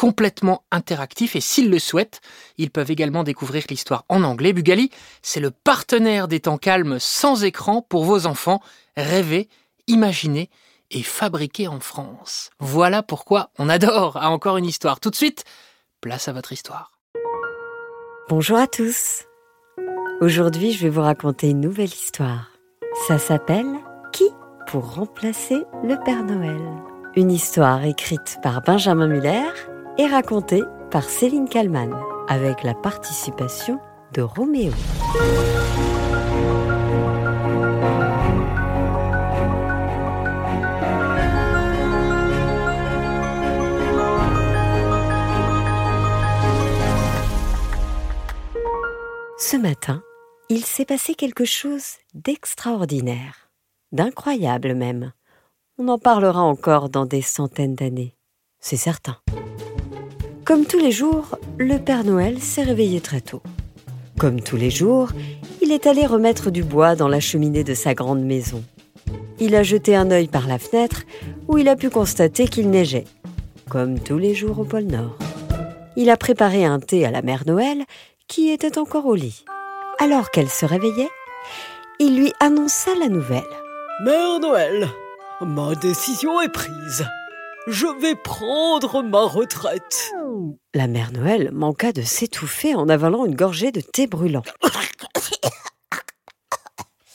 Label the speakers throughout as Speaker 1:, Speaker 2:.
Speaker 1: complètement interactifs et s'ils le souhaitent, ils peuvent également découvrir l'histoire en anglais. Bugali, c'est le partenaire des temps calmes sans écran pour vos enfants. Rêver, imaginer et fabriquer en France. Voilà pourquoi on adore à encore une histoire. Tout de suite, place à votre histoire.
Speaker 2: Bonjour à tous. Aujourd'hui, je vais vous raconter une nouvelle histoire. Ça s'appelle Qui pour remplacer le Père Noël? Une histoire écrite par Benjamin Muller et racontée par Céline Kallmann avec la participation de Roméo. Ce matin, il s'est passé quelque chose d'extraordinaire, d'incroyable même. On en parlera encore dans des centaines d'années, c'est certain. Comme tous les jours, le Père Noël s'est réveillé très tôt. Comme tous les jours, il est allé remettre du bois dans la cheminée de sa grande maison. Il a jeté un œil par la fenêtre où il a pu constater qu'il neigeait, comme tous les jours au pôle Nord. Il a préparé un thé à la mère Noël qui était encore au lit. Alors qu'elle se réveillait, il lui annonça la nouvelle.
Speaker 3: Mère Noël, ma décision est prise. Je vais prendre ma retraite.
Speaker 2: La mère Noël manqua de s'étouffer en avalant une gorgée de thé brûlant.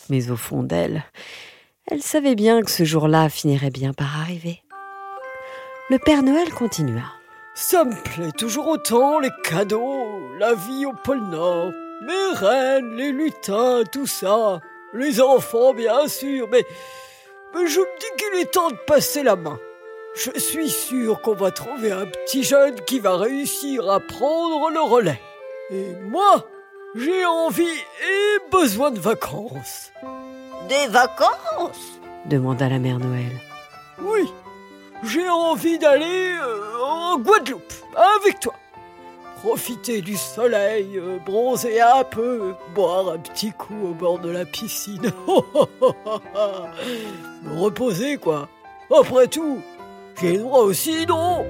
Speaker 2: Mais au fond d'elle, elle savait bien que ce jour-là finirait bien par arriver. Le Père Noël continua.
Speaker 3: Ça me plaît toujours autant, les cadeaux, la vie au pôle Nord, mes reines, les lutins, tout ça, les enfants bien sûr, mais, mais je me dis qu'il est temps de passer la main. Je suis sûr qu'on va trouver un petit jeune qui va réussir à prendre le relais. Et moi, j'ai envie et besoin de vacances.
Speaker 4: Des vacances?
Speaker 2: Demanda la mère Noël.
Speaker 3: Oui, j'ai envie d'aller euh, en Guadeloupe avec toi. Profiter du soleil, euh, bronzer un peu, boire un petit coup au bord de la piscine. Me reposer, quoi. Après tout, j'ai le droit aussi, non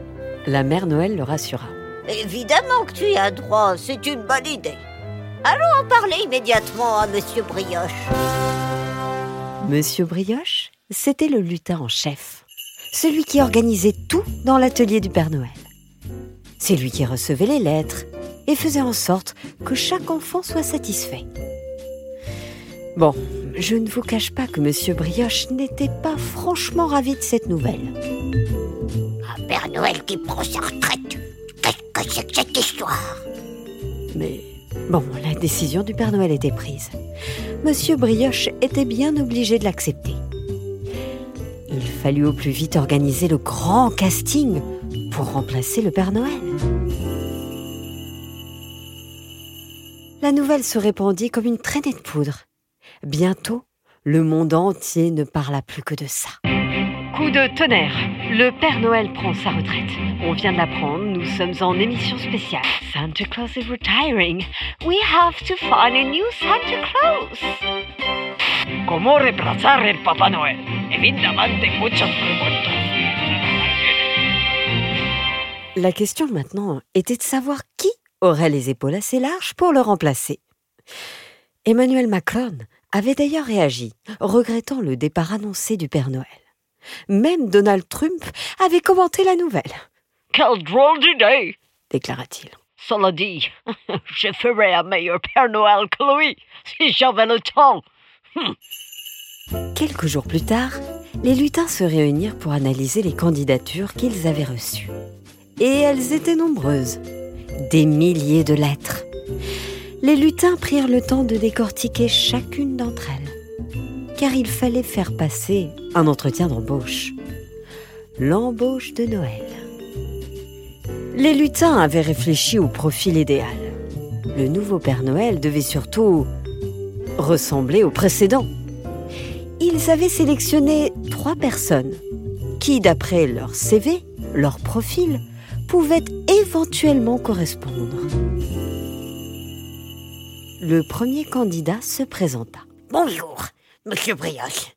Speaker 2: La mère Noël le rassura.
Speaker 4: Évidemment que tu y as droit, c'est une bonne idée. Allons en parler immédiatement à Monsieur Brioche.
Speaker 2: Monsieur Brioche, c'était le lutin en chef, celui qui organisait tout dans l'atelier du Père Noël. C'est lui qui recevait les lettres et faisait en sorte que chaque enfant soit satisfait. Bon, je ne vous cache pas que Monsieur Brioche n'était pas franchement ravi de cette nouvelle.
Speaker 4: Un Père Noël qui prend sa retraite. Qu'est-ce que c'est que cette histoire?
Speaker 2: Mais bon, la décision du Père Noël était prise. Monsieur Brioche était bien obligé de l'accepter. Il fallut au plus vite organiser le grand casting pour remplacer le Père Noël. La nouvelle se répandit comme une traînée de poudre. Bientôt, le monde entier ne parla plus que de ça. Coup de tonnerre, le Père Noël prend sa retraite. On vient de l'apprendre, nous sommes en émission spéciale. Santa Claus is retiring. We have to find a new Santa Claus.
Speaker 5: ¿Cómo reemplazar el Papá Noel? Evidentemente muchas preguntas.
Speaker 2: La question maintenant était de savoir qui aurait les épaules assez larges pour le remplacer. Emmanuel Macron avait d'ailleurs réagi, regrettant le départ annoncé du Père Noël. Même Donald Trump avait commenté la nouvelle,
Speaker 5: Quelle drôle d'idée
Speaker 2: déclara-t-il.
Speaker 5: Cela dit, je ferais un meilleur Père Noël que lui, si j'avais le temps.
Speaker 2: Quelques jours plus tard, les lutins se réunirent pour analyser les candidatures qu'ils avaient reçues. Et elles étaient nombreuses, des milliers de lettres. Les lutins prirent le temps de décortiquer chacune d'entre elles, car il fallait faire passer un entretien d'embauche. L'embauche de Noël. Les lutins avaient réfléchi au profil idéal. Le nouveau Père Noël devait surtout ressembler au précédent. Ils avaient sélectionné trois personnes qui, d'après leur CV, leur profil, pouvaient éventuellement correspondre. Le premier candidat se présenta.
Speaker 4: Bonjour, monsieur Brioche.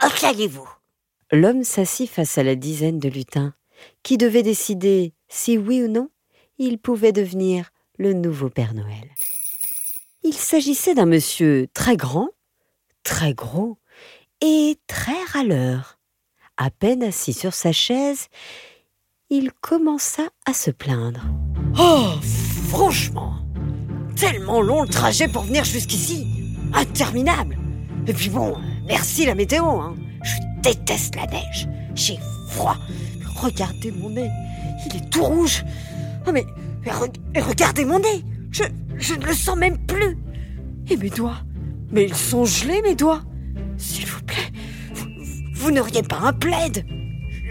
Speaker 4: Installez-vous.
Speaker 2: L'homme s'assit face à la dizaine de lutins qui devaient décider si oui ou non il pouvait devenir le nouveau Père Noël. Il s'agissait d'un monsieur très grand, très gros et très râleur. À peine assis sur sa chaise, il commença à se plaindre.
Speaker 3: Oh, franchement, tellement long le trajet pour venir jusqu'ici. Interminable. Et puis bon, merci la météo. Hein. Je déteste la neige. J'ai froid. Regardez mon nez. Il est tout rouge. Oh mais, regardez mon nez. Je, je ne le sens même plus. Et mes doigts. Mais ils sont gelés, mes doigts. S'il vous plaît, vous, vous n'auriez pas un plaid.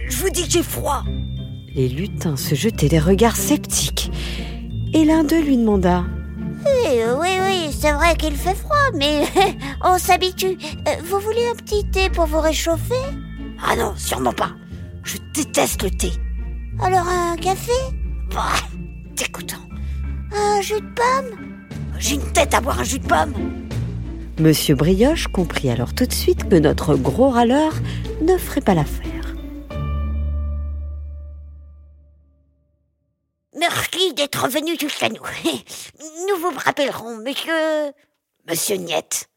Speaker 3: Je vous dis que j'ai froid.
Speaker 2: Les lutins se jetaient des regards sceptiques. Et l'un d'eux lui demanda
Speaker 4: Oui, oui, oui, c'est vrai qu'il fait froid, mais on s'habitue. Euh, Vous voulez un petit thé pour vous réchauffer?
Speaker 3: Ah non, sûrement pas. Je déteste le thé.
Speaker 4: Alors un café?
Speaker 3: Bah, dégoûtant.
Speaker 4: Un jus de pomme?
Speaker 3: J'ai une tête à boire un jus de pomme.
Speaker 2: Monsieur Brioche comprit alors tout de suite que notre gros râleur ne ferait pas l'affaire.
Speaker 4: D'être venu jusqu'à nous. Nous vous rappellerons, monsieur...
Speaker 3: Monsieur Niette.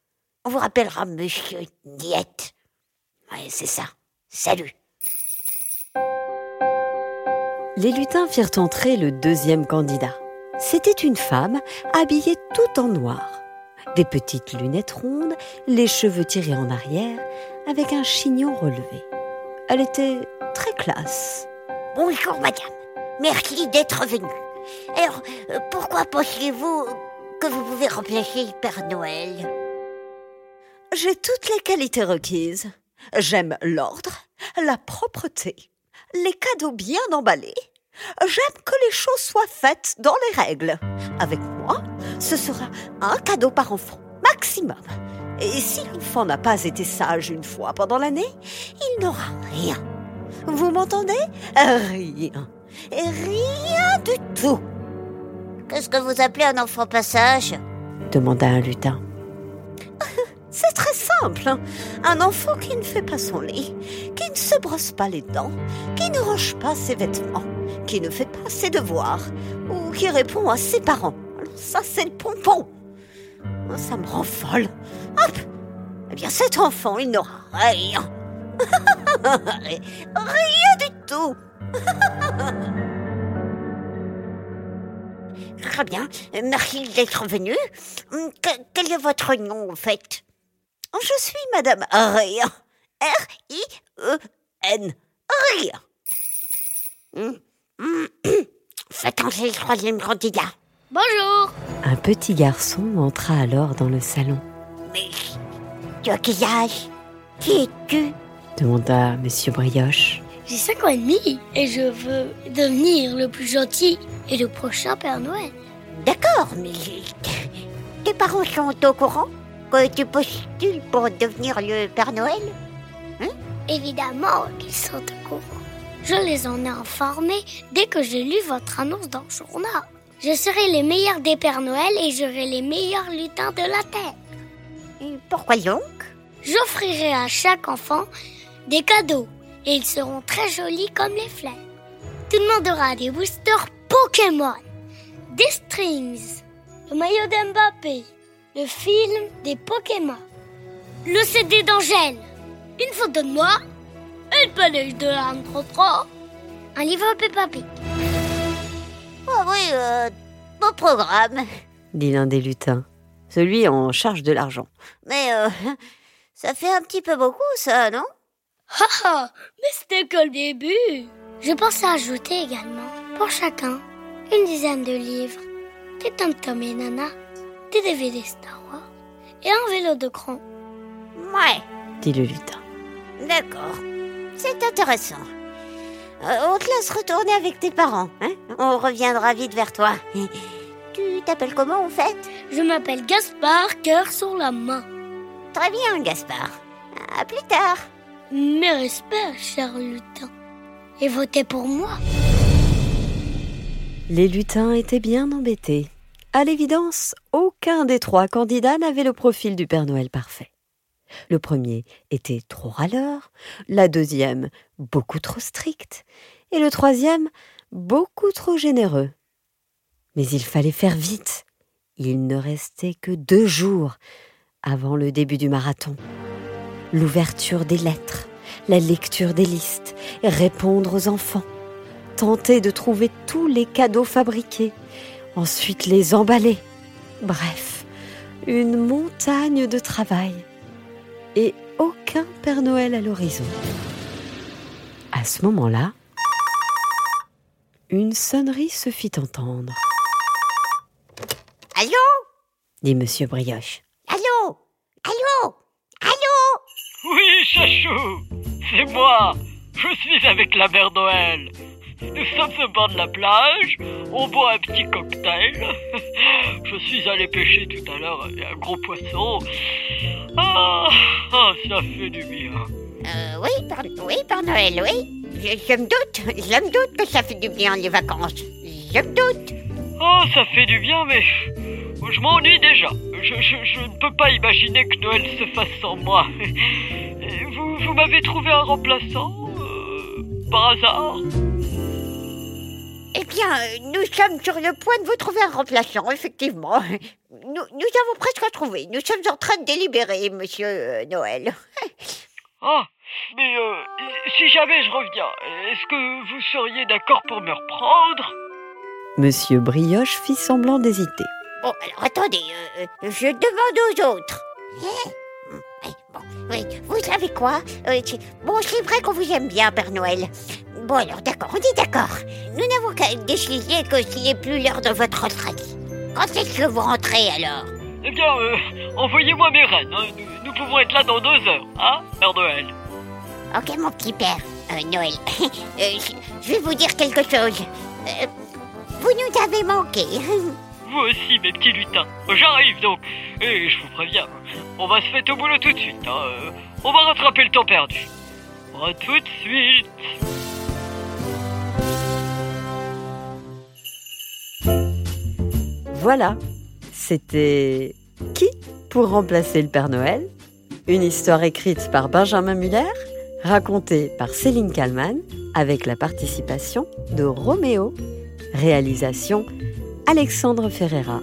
Speaker 4: On vous rappellera monsieur Niette.
Speaker 3: Ouais, c'est ça.
Speaker 4: Salut.
Speaker 2: Les lutins firent entrer le deuxième candidat. C'était une femme habillée tout en noir. Des petites lunettes rondes, les cheveux tirés en arrière, avec un chignon relevé. Elle était très classe.
Speaker 4: Bonjour, madame. Merci d'être venue. Alors, euh, pourquoi pensiez-vous que vous pouvez remplacer Père Noël?
Speaker 2: J'ai toutes les qualités requises. J'aime l'ordre, la propreté, les cadeaux bien emballés. J'aime que les choses soient faites dans les règles. Avec moi, ce sera un cadeau par enfant, maximum. Et si l'enfant n'a pas été sage une fois pendant l'année, il n'aura rien. Vous m'entendez? Rien. Et rien du tout,
Speaker 4: Qu'est-ce que vous appelez un enfant passage?
Speaker 2: demanda un lutin. C'est très simple. hein. Un enfant qui ne fait pas son lit, qui ne se brosse pas les dents, qui ne range pas ses vêtements, qui ne fait pas ses devoirs, ou qui répond à ses parents. Alors ça, c'est le pompon. Oh, Ça me rend folle. Hop Eh bien, cet enfant, il n'aura rien. rien du tout.
Speaker 4: Très bien. Merci d'être venu. Que- quel est votre nom, en fait?
Speaker 2: Je suis Madame Rien. R-I-E-N. Rien.
Speaker 4: Faites entrer le troisième candidat.
Speaker 6: Bonjour
Speaker 2: Un petit garçon entra alors dans le salon.
Speaker 4: Mais tu as quel âge? Qui es-tu?
Speaker 2: Demanda Monsieur Brioche.
Speaker 6: J'ai 5 ans et demi et je veux devenir le plus gentil et le prochain Père Noël.
Speaker 4: D'accord, mais tes parents sont au courant que tu postules pour devenir le Père Noël?
Speaker 6: Évidemment qu'ils sont au courant. Je les en ai informés dès que j'ai lu votre annonce dans le journal. Je serai les meilleurs des Pères Noël et j'aurai les meilleurs lutins de la Terre.
Speaker 4: Et Pourquoi donc?
Speaker 6: J'offrirai à chaque enfant des cadeaux et ils seront très jolis comme les fleurs. Tout le monde aura des boosters Pokémon, des strings, le maillot d'Mbappé, le film des Pokémon, le CD d'Angèle, une photo de moi, une peluche de l'âme trop trop, un livre Peppa Pig.
Speaker 4: Ah oui, euh, beau programme.
Speaker 2: dit l'un des lutins, celui en charge de l'argent.
Speaker 4: Mais euh, ça fait un petit peu beaucoup, ça, non?
Speaker 6: Ha ha Mais c'était que le début Je pense à ajouter également, pour chacun, une dizaine de livres, des Tom Tom et Nana, des DVD Star Wars et un vélo de cran.
Speaker 4: Ouais,
Speaker 2: dit le lutin.
Speaker 4: d'accord. C'est intéressant. Euh, on te laisse retourner avec tes parents, hein On reviendra vite vers toi. Tu t'appelles comment en fait?
Speaker 6: Je m'appelle Gaspard, cœur sur la main.
Speaker 4: Très bien, Gaspard. À plus tard.
Speaker 6: Mes respects, cher lutin. Et votez pour moi.
Speaker 2: Les lutins étaient bien embêtés. À l'évidence, aucun des trois candidats n'avait le profil du Père Noël parfait. Le premier était trop râleur, la deuxième beaucoup trop stricte, et le troisième beaucoup trop généreux. Mais il fallait faire vite. Il ne restait que deux jours avant le début du marathon. L'ouverture des lettres, la lecture des listes, répondre aux enfants, tenter de trouver tous les cadeaux fabriqués, ensuite les emballer. Bref, une montagne de travail. Et aucun Père Noël à l'horizon. À ce moment-là, une sonnerie se fit entendre,
Speaker 4: Allô?
Speaker 2: Dit Monsieur Brioche.
Speaker 4: Allô Allô Allô
Speaker 5: Oui, Chachou, c'est moi. Je suis avec la mère Noël. Nous sommes au bord de la plage, on boit un petit cocktail. Je suis allé pêcher tout à l'heure un gros poisson. Ah, ah, ça fait du bien.
Speaker 4: Euh, oui, par, oui, Père Noël, oui. Je, je me doute, je me doute que ça fait du bien les vacances. Je me doute.
Speaker 5: Oh, ça fait du bien, mais je m'ennuie déjà. Je, je- je ne peux pas imaginer que Noël se fasse sans moi. Et Vous, vous m'avez trouvé un remplaçant euh, Par hasard?
Speaker 4: Eh bien, euh, nous sommes sur le point de vous trouver un remplaçant, effectivement. Nous, nous avons presque trouvé. Nous sommes en train de délibérer, monsieur euh, Noël.
Speaker 5: Ah, mais euh, si jamais je reviens, est-ce que vous seriez d'accord pour me reprendre?
Speaker 2: Monsieur Brioche fit semblant d'hésiter.
Speaker 4: Bon, alors attendez, euh, euh, je demande aux autres. Hein Oui, bon, oui, vous savez quoi Euh, c'est- Bon, c'est vrai qu'on vous aime bien, Père Noël. Bon, alors d'accord, on est d'accord. Nous n'avons qu'à décider que s'il n'est plus l'heure de votre retraite. Quand est-ce que vous rentrez alors?
Speaker 5: Eh bien, euh, envoyez-moi mes reines. hein. Nous, nous pouvons être là dans deux heures, hein, Père Noël
Speaker 4: Ok, mon petit père, euh, Noël. Euh, je, je vais vous dire quelque chose. Euh, vous nous avez manqué.
Speaker 5: Vous aussi, mes petits lutins. J'arrive donc. Et je vous préviens, on va se mettre au boulot tout de suite. hein. Euh, On va rattraper le temps perdu. À tout de suite.
Speaker 2: Voilà, c'était Qui pour remplacer le Père Noël? Une histoire écrite par Benjamin Muller, racontée par Céline Kallmann, avec la participation de Roméo. Réalisation Alexandre Ferreira.